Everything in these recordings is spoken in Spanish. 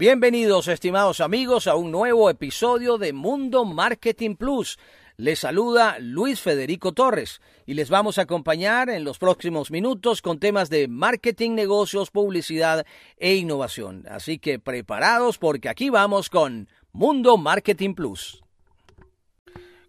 Bienvenidos, estimados amigos, a un nuevo episodio de Mundo Marketing Plus. Les saluda Luis Federico Torres y les vamos a acompañar en los próximos minutos con temas de marketing, negocios, publicidad e innovación. Así que preparados porque aquí vamos con Mundo Marketing Plus.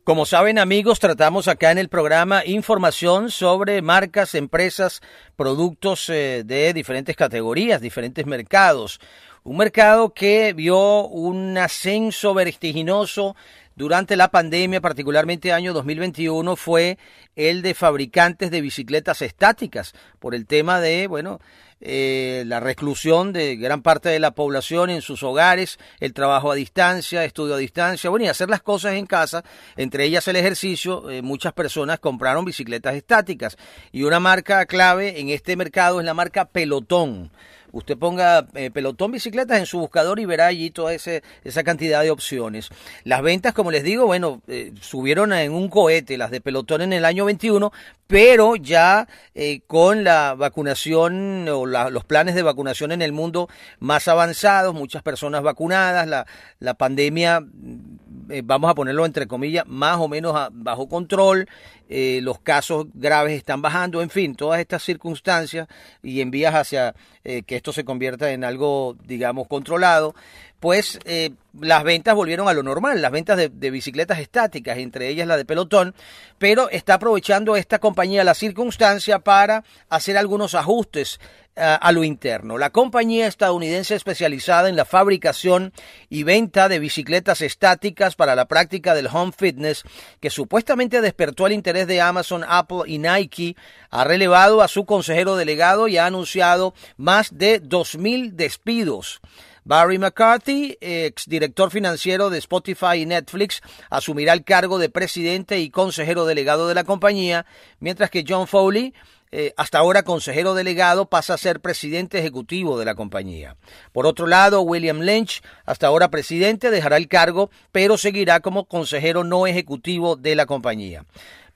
Como saben amigos, tratamos acá en el programa información sobre marcas, empresas, productos eh, de diferentes categorías, diferentes mercados. Un mercado que vio un ascenso vertiginoso durante la pandemia, particularmente año 2021, fue el de fabricantes de bicicletas estáticas, por el tema de, bueno, eh, la reclusión de gran parte de la población en sus hogares, el trabajo a distancia, estudio a distancia, bueno, y hacer las cosas en casa, entre ellas el ejercicio, eh, muchas personas compraron bicicletas estáticas. Y una marca clave en este mercado es la marca Pelotón. Usted ponga eh, pelotón bicicletas en su buscador y verá allí toda ese, esa cantidad de opciones. Las ventas, como les digo, bueno, eh, subieron en un cohete las de pelotón en el año 21, pero ya eh, con la vacunación o los planes de vacunación en el mundo más avanzados, muchas personas vacunadas, la, la pandemia vamos a ponerlo entre comillas, más o menos bajo control, los casos graves están bajando, en fin, todas estas circunstancias y en vías hacia que esto se convierta en algo, digamos, controlado, pues eh, las ventas volvieron a lo normal, las ventas de, bicicletas estáticas, entre ellas la de pelotón, pero está aprovechando esta compañía la circunstancia para hacer algunos ajustes eh, a lo interno. La compañía estadounidense especializada en la fabricación y venta de bicicletas estáticas para la práctica del home fitness, que supuestamente despertó el interés de Amazon, Apple y Nike, ha relevado a su consejero delegado y ha anunciado más de 2.000 despidos. Barry McCarthy, ex director financiero de Spotify y Netflix, asumirá el cargo de presidente y consejero delegado de la compañía, mientras que John Foley, eh, hasta ahora consejero delegado, pasa a ser presidente ejecutivo de la compañía. Por otro lado, William Lynch, hasta ahora presidente, dejará el cargo, pero seguirá como consejero no ejecutivo de la compañía.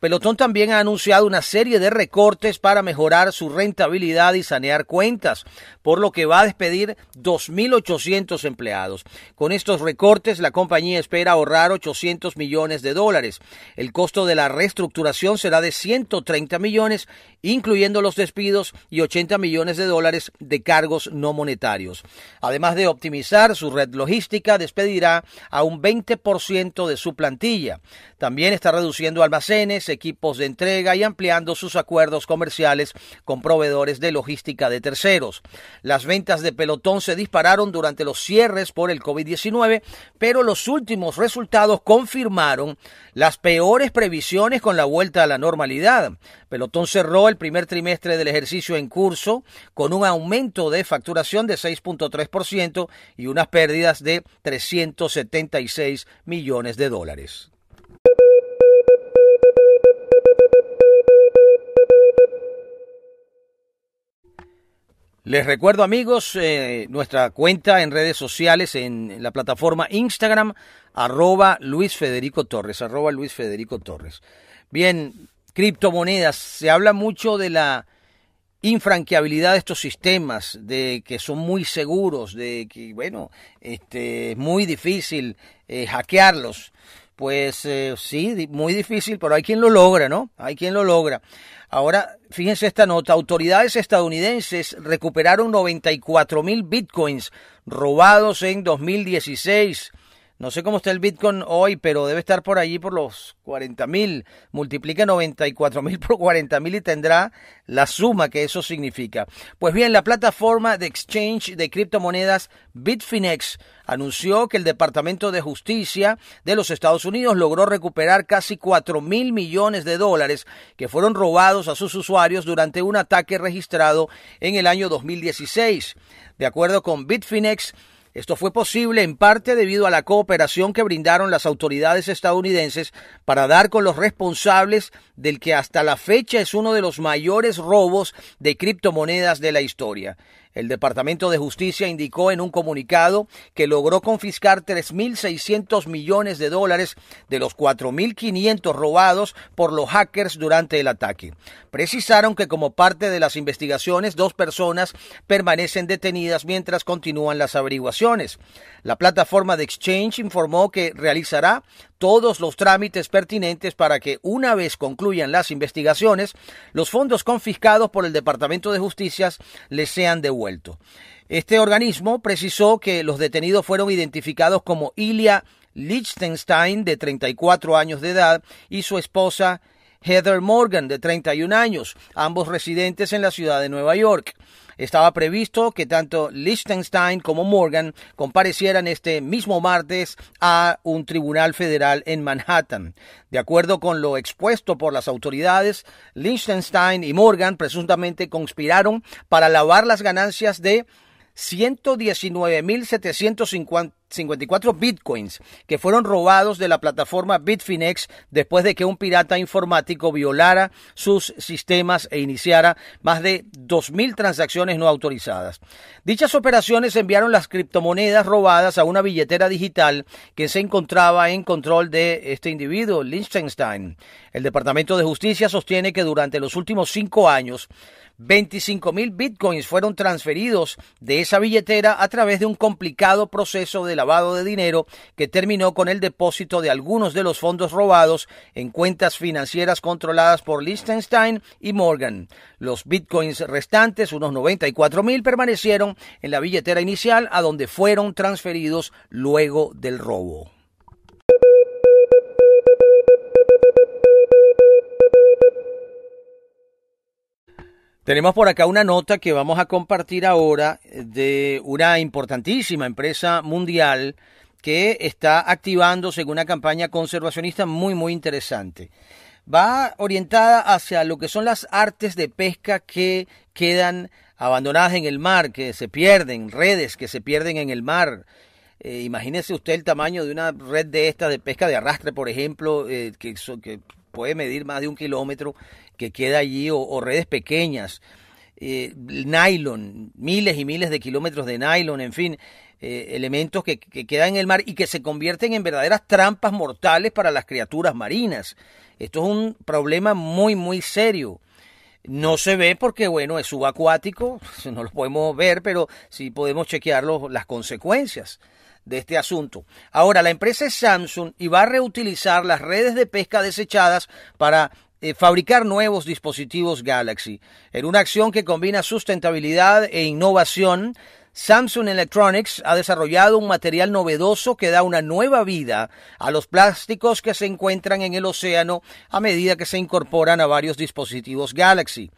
Pelotón también ha anunciado una serie de recortes para mejorar su rentabilidad y sanear cuentas, por lo que va a despedir 2.800 empleados. Con estos recortes, la compañía espera ahorrar 800 millones de dólares. El costo de la reestructuración será de 130 millones, incluyendo los despidos y 80 millones de dólares de cargos no monetarios. Además de optimizar su red logística, despedirá a un 20% de su plantilla. También está reduciendo almacenes, equipos de entrega y ampliando sus acuerdos comerciales con proveedores de logística de terceros. Las ventas de pelotón se dispararon durante los cierres por el COVID-19, pero los últimos resultados confirmaron las peores previsiones con la vuelta a la normalidad. Pelotón cerró el primer trimestre del ejercicio en curso con un aumento de facturación de 6.3% y unas pérdidas de 376 millones de dólares. Les recuerdo amigos eh, nuestra cuenta en redes sociales en la plataforma Instagram arroba Luis Federico Torres, arroba Luis Federico Torres. Bien, criptomonedas, se habla mucho de la infranqueabilidad de estos sistemas, de que son muy seguros, de que, bueno, este, es muy difícil eh, hackearlos. Pues eh, sí, muy difícil, pero hay quien lo logra, ¿no? Hay quien lo logra. Ahora, fíjense esta nota, autoridades estadounidenses recuperaron 94 mil bitcoins robados en 2016. No sé cómo está el Bitcoin hoy, pero debe estar por allí por los 40 mil. Multiplica 94 mil por 40 mil y tendrá la suma que eso significa. Pues bien, la plataforma de exchange de criptomonedas Bitfinex anunció que el Departamento de Justicia de los Estados Unidos logró recuperar casi 4 mil millones de dólares que fueron robados a sus usuarios durante un ataque registrado en el año 2016. De acuerdo con Bitfinex, esto fue posible en parte debido a la cooperación que brindaron las autoridades estadounidenses para dar con los responsables del que hasta la fecha es uno de los mayores robos de criptomonedas de la historia. El Departamento de Justicia indicó en un comunicado que logró confiscar 3.600 millones de dólares de los 4.500 robados por los hackers durante el ataque. Precisaron que como parte de las investigaciones, dos personas permanecen detenidas mientras continúan las averiguaciones. La plataforma de Exchange informó que realizará todos los trámites pertinentes para que, una vez concluyan las investigaciones, los fondos confiscados por el Departamento de Justicia les sean devueltos. Este organismo precisó que los detenidos fueron identificados como Ilya Lichtenstein, de 34 años de edad, y su esposa Heather Morgan, de 31 años, ambos residentes en la ciudad de Nueva York. Estaba previsto que tanto Liechtenstein como Morgan comparecieran este mismo martes a un tribunal federal en Manhattan. De acuerdo con lo expuesto por las autoridades, Liechtenstein y Morgan presuntamente conspiraron para lavar las ganancias de 119.754 bitcoins que fueron robados de la plataforma Bitfinex después de que un pirata informático violara sus sistemas e iniciara más de 2.000 transacciones no autorizadas. Dichas operaciones enviaron las criptomonedas robadas a una billetera digital que se encontraba en control de este individuo, Liechtenstein. El Departamento de Justicia sostiene que durante los últimos cinco años 25 mil bitcoins fueron transferidos de esa billetera a través de un complicado proceso de lavado de dinero que terminó con el depósito de algunos de los fondos robados en cuentas financieras controladas por Liechtenstein y Morgan. Los bitcoins restantes, unos 94 mil, permanecieron en la billetera inicial a donde fueron transferidos luego del robo. Tenemos por acá una nota que vamos a compartir ahora de una importantísima empresa mundial que está activándose en una campaña conservacionista muy, muy interesante. Va orientada hacia lo que son las artes de pesca que quedan abandonadas en el mar, que se pierden, redes que se pierden en el mar. Eh, imagínese usted el tamaño de una red de esta de pesca de arrastre, por ejemplo, eh, que puede medir más de un kilómetro que queda allí o, redes pequeñas, eh, nylon, miles y miles de kilómetros de nylon, en fin, eh, elementos que, que, quedan en el mar y que se convierten en verdaderas trampas mortales para las criaturas marinas. Esto es un problema muy, muy serio. No se ve porque, bueno, es subacuático, no lo podemos ver, pero sí podemos chequear las consecuencias de este asunto. Ahora, la empresa es Samsung y va a reutilizar las redes de pesca desechadas para eh, fabricar nuevos dispositivos Galaxy. En una acción que combina sustentabilidad e innovación, Samsung Electronics ha desarrollado un material novedoso que da una nueva vida a los plásticos que se encuentran en el océano a medida que se incorporan a varios dispositivos Galaxy.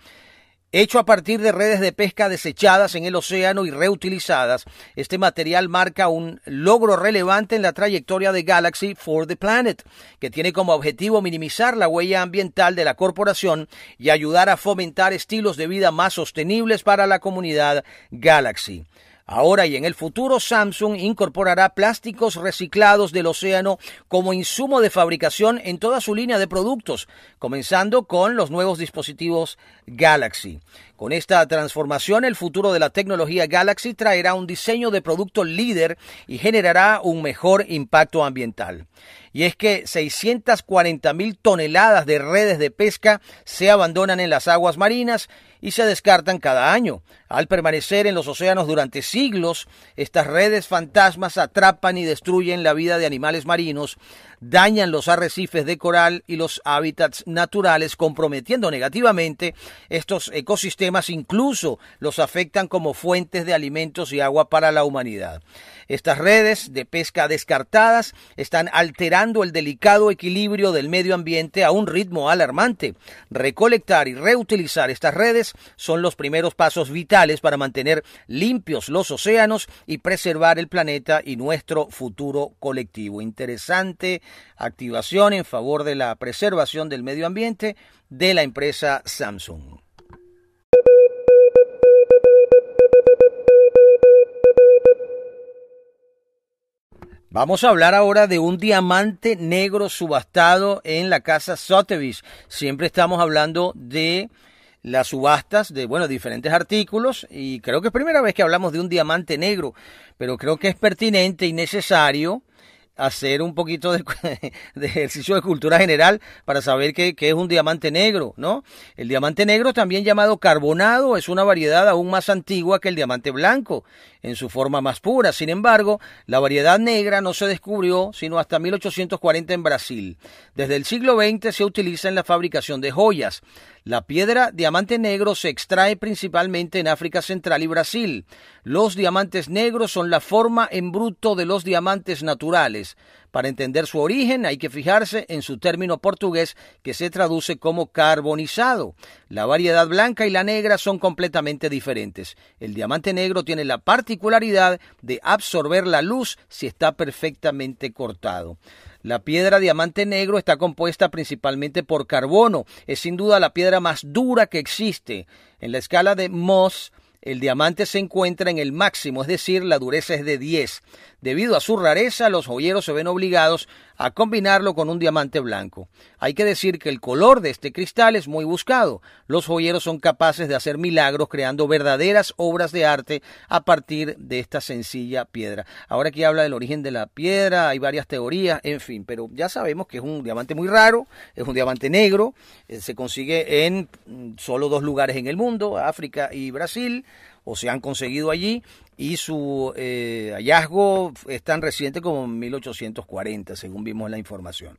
Hecho a partir de redes de pesca desechadas en el océano y reutilizadas, este material marca un logro relevante en la trayectoria de Galaxy for the Planet, que tiene como objetivo minimizar la huella ambiental de la corporación y ayudar a fomentar estilos de vida más sostenibles para la comunidad Galaxy. Ahora y en el futuro Samsung incorporará plásticos reciclados del océano como insumo de fabricación en toda su línea de productos, comenzando con los nuevos dispositivos Galaxy. Con esta transformación, el futuro de la tecnología Galaxy traerá un diseño de producto líder y generará un mejor impacto ambiental. Y es que 640 mil toneladas de redes de pesca se abandonan en las aguas marinas y se descartan cada año. Al permanecer en los océanos durante siglos, estas redes fantasmas atrapan y destruyen la vida de animales marinos, dañan los arrecifes de coral y los hábitats naturales, comprometiendo negativamente estos ecosistemas, incluso los afectan como fuentes de alimentos y agua para la humanidad. Estas redes de pesca descartadas están alterando el delicado equilibrio del medio ambiente a un ritmo alarmante. Recolectar y reutilizar estas redes son los primeros pasos vitales para mantener limpios los océanos y preservar el planeta y nuestro futuro colectivo. Interesante activación en favor de la preservación del medio ambiente de la empresa Samsung. Vamos a hablar ahora de un diamante negro subastado en la casa Sotheby's. Siempre estamos hablando de las subastas de, bueno, diferentes artículos y creo que es primera vez que hablamos de un diamante negro, pero creo que es pertinente y necesario hacer un poquito de, ejercicio de cultura general para saber qué, es un diamante negro, ¿no? El diamante negro, también llamado carbonado, es una variedad aún más antigua que el diamante blanco, en su forma más pura. Sin embargo, la variedad negra no se descubrió sino hasta 1840 en Brasil. Desde el siglo XX se utiliza en la fabricación de joyas. La piedra diamante negro se extrae principalmente en África Central y Brasil. Los diamantes negros son la forma en bruto de los diamantes naturales. Para entender su origen hay que fijarse en su término portugués que se traduce como carbonizado. La variedad blanca y la negra son completamente diferentes. El diamante negro tiene la particularidad de absorber la luz si está perfectamente cortado. La piedra diamante negro está compuesta principalmente por carbono. Es sin duda la piedra más dura que existe. En la escala de Mohs, el diamante se encuentra en el máximo, es decir, la dureza es de 10. Debido a su rareza, los joyeros se ven obligados a combinarlo con un diamante blanco. Hay que decir que el color de este cristal es muy buscado. Los joyeros son capaces de hacer milagros creando verdaderas obras de arte a partir de esta sencilla piedra. Ahora aquí habla del origen de la piedra, hay varias teorías, en fin, pero ya sabemos que es un diamante muy raro, es un diamante negro, eh, se consigue en mm, solo dos lugares en el mundo, África y Brasil o se han conseguido allí y su eh, hallazgo es tan reciente como en 1840, según vimos en la información.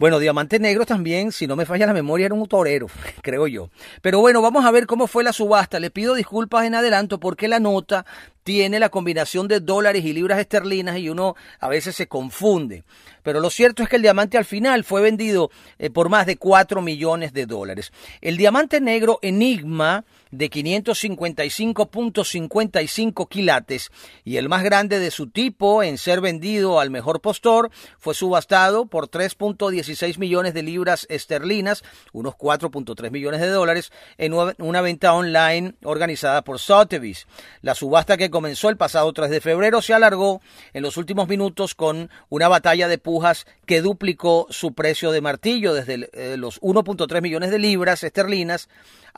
Bueno, Diamante Negro también, si no me falla la memoria, era un torero, creo yo. Pero bueno, vamos a ver cómo fue la subasta. Le pido disculpas en adelanto porque la nota tiene la combinación de dólares y libras esterlinas y uno a veces se confunde. Pero lo cierto es que el diamante al final fue vendido eh, por más de 4 millones de dólares. El diamante negro Enigma de 555.55 quilates y el más grande de su tipo en ser vendido al mejor postor fue subastado por 3.16 millones de libras esterlinas, unos 4.3 millones de dólares, en una venta online organizada por Sotheby's. La subasta que comenzó el pasado 3 de febrero se alargó en los últimos minutos con una batalla de pujas que duplicó su precio de martillo desde eh, los 1.3 millones de libras esterlinas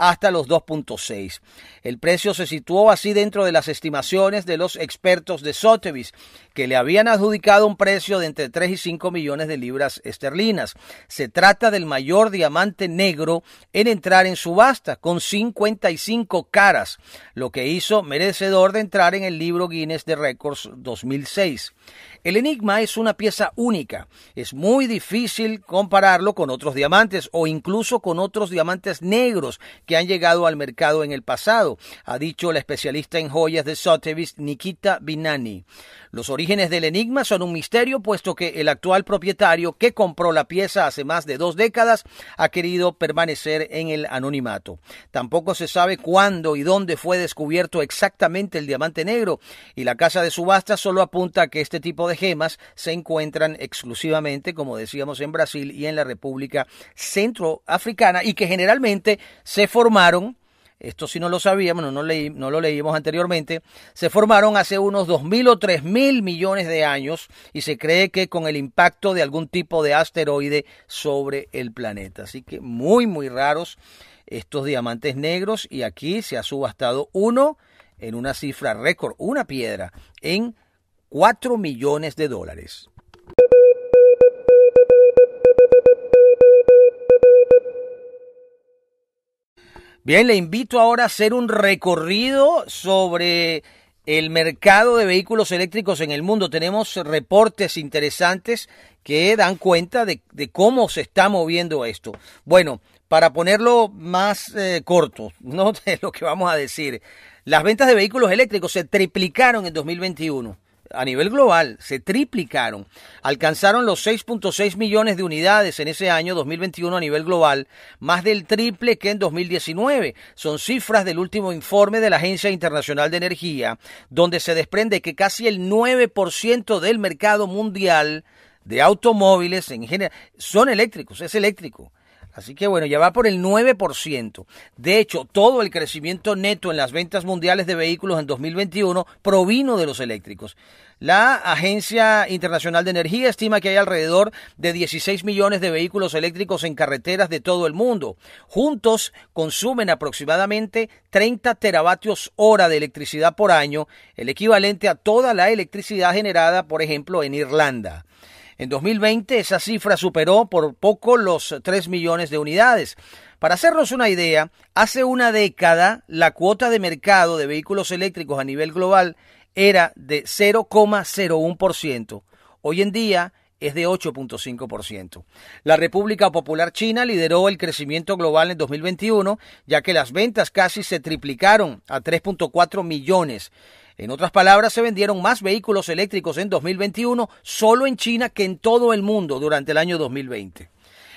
hasta los 2.6. El precio se situó así dentro de las estimaciones de los expertos de Sotheby's, que le habían adjudicado un precio de entre 3 y 5 millones de libras esterlinas. Se trata del mayor diamante negro en entrar en subasta, con 55 caras, lo que hizo merecedor de entrar en el libro Guinness de Records 2006. El enigma es una pieza única. Es muy difícil compararlo con otros diamantes o incluso con otros diamantes negros que han llegado al mercado en el pasado, ha dicho la especialista en joyas de Sotheby's Nikita Binani. Los orígenes del enigma son un misterio, puesto que el actual propietario que compró la pieza hace más de dos décadas ha querido permanecer en el anonimato. Tampoco se sabe cuándo y dónde fue descubierto exactamente el diamante negro, y la casa de subasta solo apunta a que este tipo de gemas se encuentran exclusivamente, como decíamos, en Brasil y en la República Centroafricana, y que generalmente se formaron esto sí no lo sabíamos, no, no, lo leímos anteriormente, se formaron hace unos 2.000 o 3.000 millones de años y se cree que con el impacto de algún tipo de asteroide sobre el planeta. Así que muy, muy raros estos diamantes negros y aquí se ha subastado uno en una cifra récord, una piedra, en 4 millones de dólares. Bien, le invito ahora a hacer un recorrido sobre el mercado de vehículos eléctricos en el mundo. Tenemos reportes interesantes que dan cuenta de, cómo se está moviendo esto. Bueno, para ponerlo más eh, corto, no de lo que vamos a decir, las ventas de vehículos eléctricos se triplicaron en 2021 a nivel global se triplicaron, alcanzaron los 6.6 millones de unidades en ese año 2021 a nivel global, más del triple que en 2019. Son cifras del último informe de la Agencia Internacional de Energía, donde se desprende que casi el 9% del mercado mundial de automóviles en general son eléctricos, es eléctrico. Así que bueno, ya va por el 9%. De hecho, todo el crecimiento neto en las ventas mundiales de vehículos en 2021 provino de los eléctricos. La Agencia Internacional de Energía estima que hay alrededor de 16 millones de vehículos eléctricos en carreteras de todo el mundo. Juntos consumen aproximadamente 30 teravatios hora de electricidad por año, el equivalente a toda la electricidad generada, por ejemplo, en Irlanda. En 2020 esa cifra superó por poco los 3 millones de unidades. Para hacernos una idea, hace una década la cuota de mercado de vehículos eléctricos a nivel global era de 0,01%. Hoy en día es de 8.5%. La República Popular China lideró el crecimiento global en 2021, ya que las ventas casi se triplicaron a 3.4 millones. En otras palabras, se vendieron más vehículos eléctricos en 2021 solo en China que en todo el mundo durante el año 2020.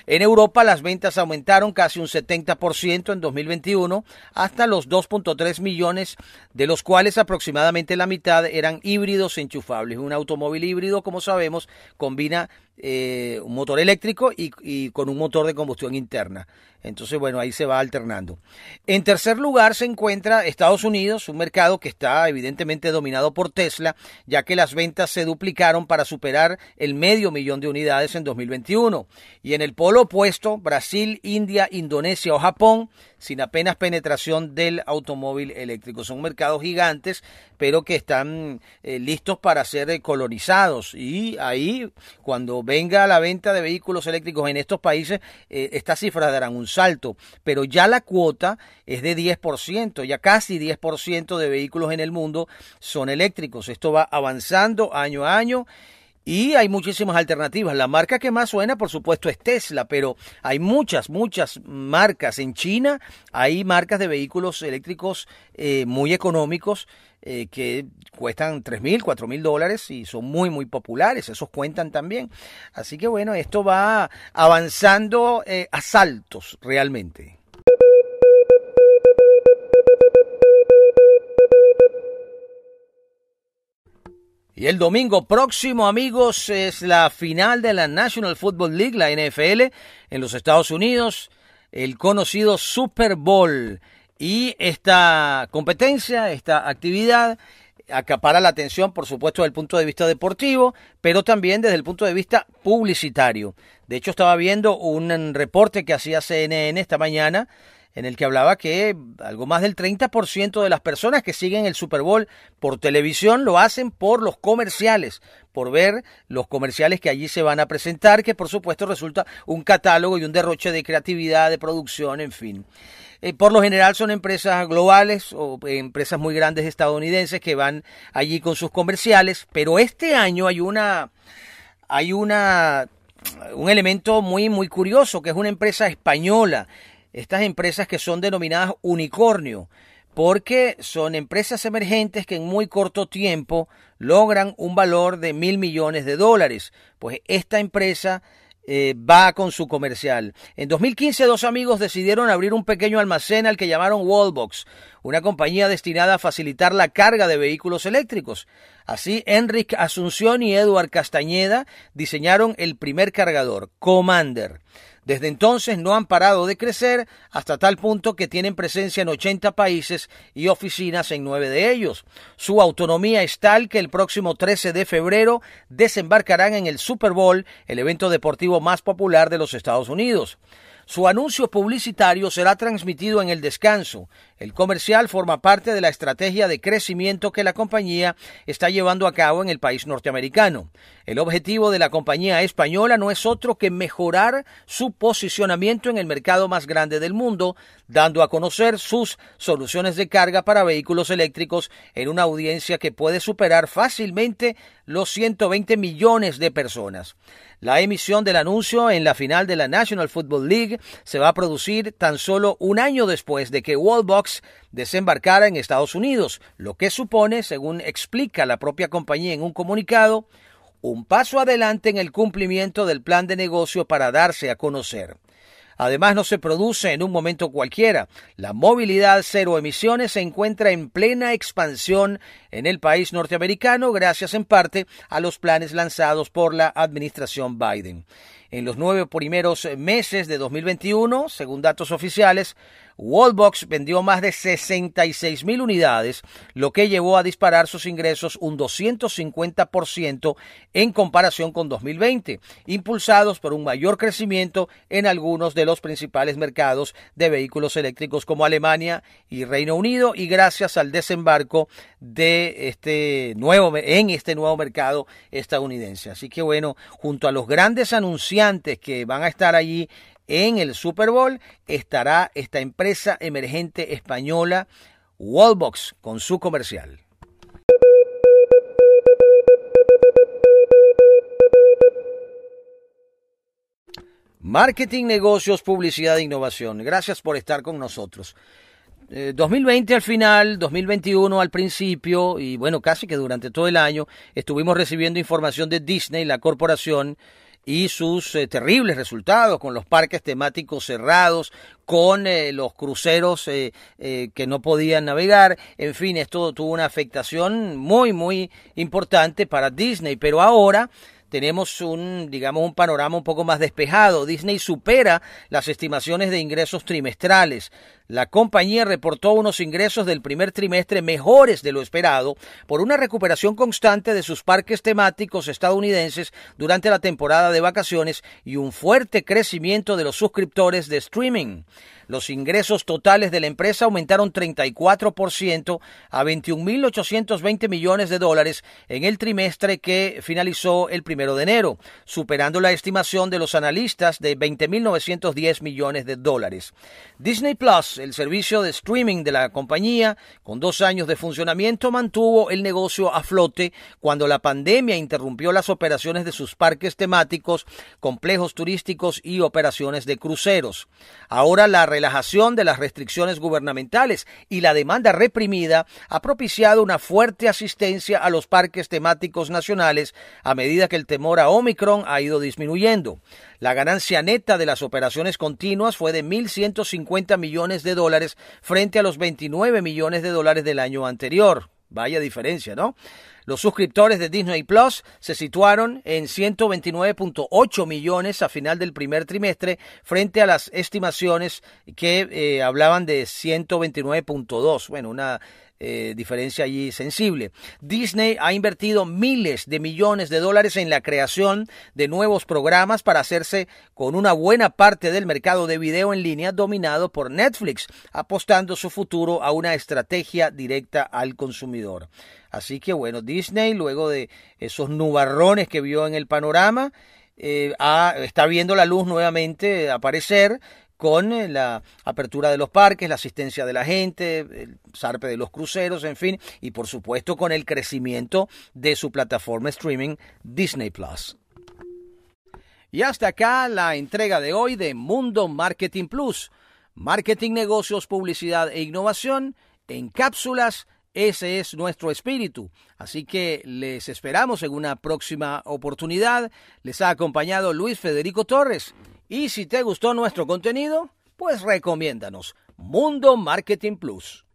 En Europa las ventas aumentaron casi un 70% en 2021 hasta los 2.3 millones, de los cuales aproximadamente la mitad eran híbridos enchufables. Un automóvil híbrido, como sabemos, combina eh, un motor eléctrico y, con un motor de combustión interna. Entonces, bueno, ahí se va alternando. En tercer lugar se encuentra Estados Unidos, un mercado que está evidentemente dominado por Tesla, ya que las ventas se duplicaron para superar el medio millón de unidades en 2021. Y en el polo opuesto, Brasil, India, Indonesia o Japón, sin apenas penetración del automóvil eléctrico. Son mercados gigantes, pero que están eh, listos para ser eh, colonizados. Y ahí, cuando venga la venta de vehículos eléctricos en estos países, eh, estas cifras darán un salto. Pero ya la cuota es de 10%, ya casi 10% de vehículos en el mundo son eléctricos. Esto va avanzando año a año. Y hay muchísimas alternativas. La marca que más suena, por supuesto, es Tesla, pero hay muchas, muchas marcas. En China hay marcas de vehículos eléctricos eh, muy económicos eh, que cuestan tres mil, cuatro mil dólares y son muy, muy populares. Esos cuentan también. Así que bueno, esto va avanzando eh, a saltos realmente. Y el domingo próximo, amigos, es la final de la National Football League, la NFL, en los Estados Unidos, el conocido Super Bowl. Y esta competencia, esta actividad, acapara la atención, por supuesto, desde el punto de vista deportivo, pero también desde el punto de vista publicitario. De hecho, estaba viendo un reporte que hacía CNN esta mañana en el que hablaba que algo más del 30% de las personas que siguen el Super Bowl por televisión lo hacen por los comerciales, por ver los comerciales que allí se van a presentar, que por supuesto resulta un catálogo y un derroche de creatividad, de producción, en fin. Eh, por lo general son empresas globales o empresas muy grandes estadounidenses que van allí con sus comerciales, pero este año hay una hay una un elemento muy muy curioso que es una empresa española estas empresas que son denominadas unicornio, porque son empresas emergentes que en muy corto tiempo logran un valor de mil millones de dólares. Pues esta empresa eh, va con su comercial. En 2015 dos amigos decidieron abrir un pequeño almacén al que llamaron Wallbox, una compañía destinada a facilitar la carga de vehículos eléctricos. Así, Enric Asunción y Eduard Castañeda diseñaron el primer cargador, Commander. Desde entonces no han parado de crecer hasta tal punto que tienen presencia en 80 países y oficinas en nueve de ellos. Su autonomía es tal que el próximo 13 de febrero desembarcarán en el Super Bowl, el evento deportivo más popular de los Estados Unidos. Su anuncio publicitario será transmitido en el descanso. El comercial forma parte de la estrategia de crecimiento que la compañía está llevando a cabo en el país norteamericano. El objetivo de la compañía española no es otro que mejorar su posicionamiento en el mercado más grande del mundo, dando a conocer sus soluciones de carga para vehículos eléctricos en una audiencia que puede superar fácilmente los 120 millones de personas. La emisión del anuncio en la final de la National Football League se va a producir tan solo un año después de que Wallbox desembarcara en Estados Unidos, lo que supone, según explica la propia compañía en un comunicado, un paso adelante en el cumplimiento del plan de negocio para darse a conocer. Además, no se produce en un momento cualquiera. La movilidad cero emisiones se encuentra en plena expansión en el país norteamericano gracias en parte a los planes lanzados por la administración Biden. En los nueve primeros meses de 2021, según datos oficiales, Wallbox vendió más de 66 mil unidades, lo que llevó a disparar sus ingresos un 250% en comparación con 2020, impulsados por un mayor crecimiento en algunos de los principales mercados de vehículos eléctricos como Alemania y Reino Unido y gracias al desembarco de este nuevo en este nuevo mercado estadounidense. Así que bueno, junto a los grandes anunciantes que van a estar allí en el Super Bowl estará esta empresa emergente española Wallbox con su comercial. Marketing, negocios, publicidad e innovación. Gracias por estar con nosotros. 2020 eh, al final, 2021 al principio y bueno, casi que durante todo el año estuvimos recibiendo información de Disney, la corporación, y sus eh, terribles resultados con los parques temáticos cerrados, con eh, los cruceros eh, que no podían navegar, en fin, esto tuvo una afectación muy, muy importante para Disney, pero ahora tenemos un, digamos, un panorama un poco más despejado. Disney supera las estimaciones de ingresos trimestrales. La compañía reportó unos ingresos del primer trimestre mejores de lo esperado por una recuperación constante de sus parques temáticos estadounidenses durante la temporada de vacaciones y un fuerte crecimiento de los suscriptores de streaming. Los ingresos totales de la empresa aumentaron 34% a 21.820 millones de dólares en el trimestre que finalizó el primero de enero, superando la estimación de los analistas de 20.910 millones de dólares. Disney Plus el servicio de streaming de la compañía, con dos años de funcionamiento, mantuvo el negocio a flote cuando la pandemia interrumpió las operaciones de sus parques temáticos, complejos turísticos y operaciones de cruceros. Ahora la relajación de las restricciones gubernamentales y la demanda reprimida ha propiciado una fuerte asistencia a los parques temáticos nacionales a medida que el temor a Omicron ha ido disminuyendo. La ganancia neta de las operaciones continuas fue de 1.150 millones de dólares frente a los 29 millones de dólares del año anterior. Vaya diferencia, ¿no? Los suscriptores de Disney Plus se situaron en 129.8 millones a final del primer trimestre frente a las estimaciones que eh, hablaban de 129.2. Bueno, una eh, diferencia allí sensible. Disney ha invertido miles de millones de dólares en la creación de nuevos programas para hacerse con una buena parte del mercado de video en línea dominado por Netflix, apostando su futuro a una estrategia directa al consumidor. Así que bueno, Disney, luego de esos nubarrones que vio en el panorama, eh, está viendo la luz nuevamente aparecer con eh, la apertura de los parques, la asistencia de la gente, el zarpe de los cruceros, en fin, y por supuesto con el crecimiento de su plataforma streaming Disney Plus. Y hasta acá la entrega de hoy de Mundo Marketing Plus. Marketing, negocios, publicidad e innovación en cápsulas. Ese es nuestro espíritu. Así que les esperamos en una próxima oportunidad. Les ha acompañado Luis Federico Torres. Y si te gustó nuestro contenido, pues recomiéndanos Mundo Marketing Plus.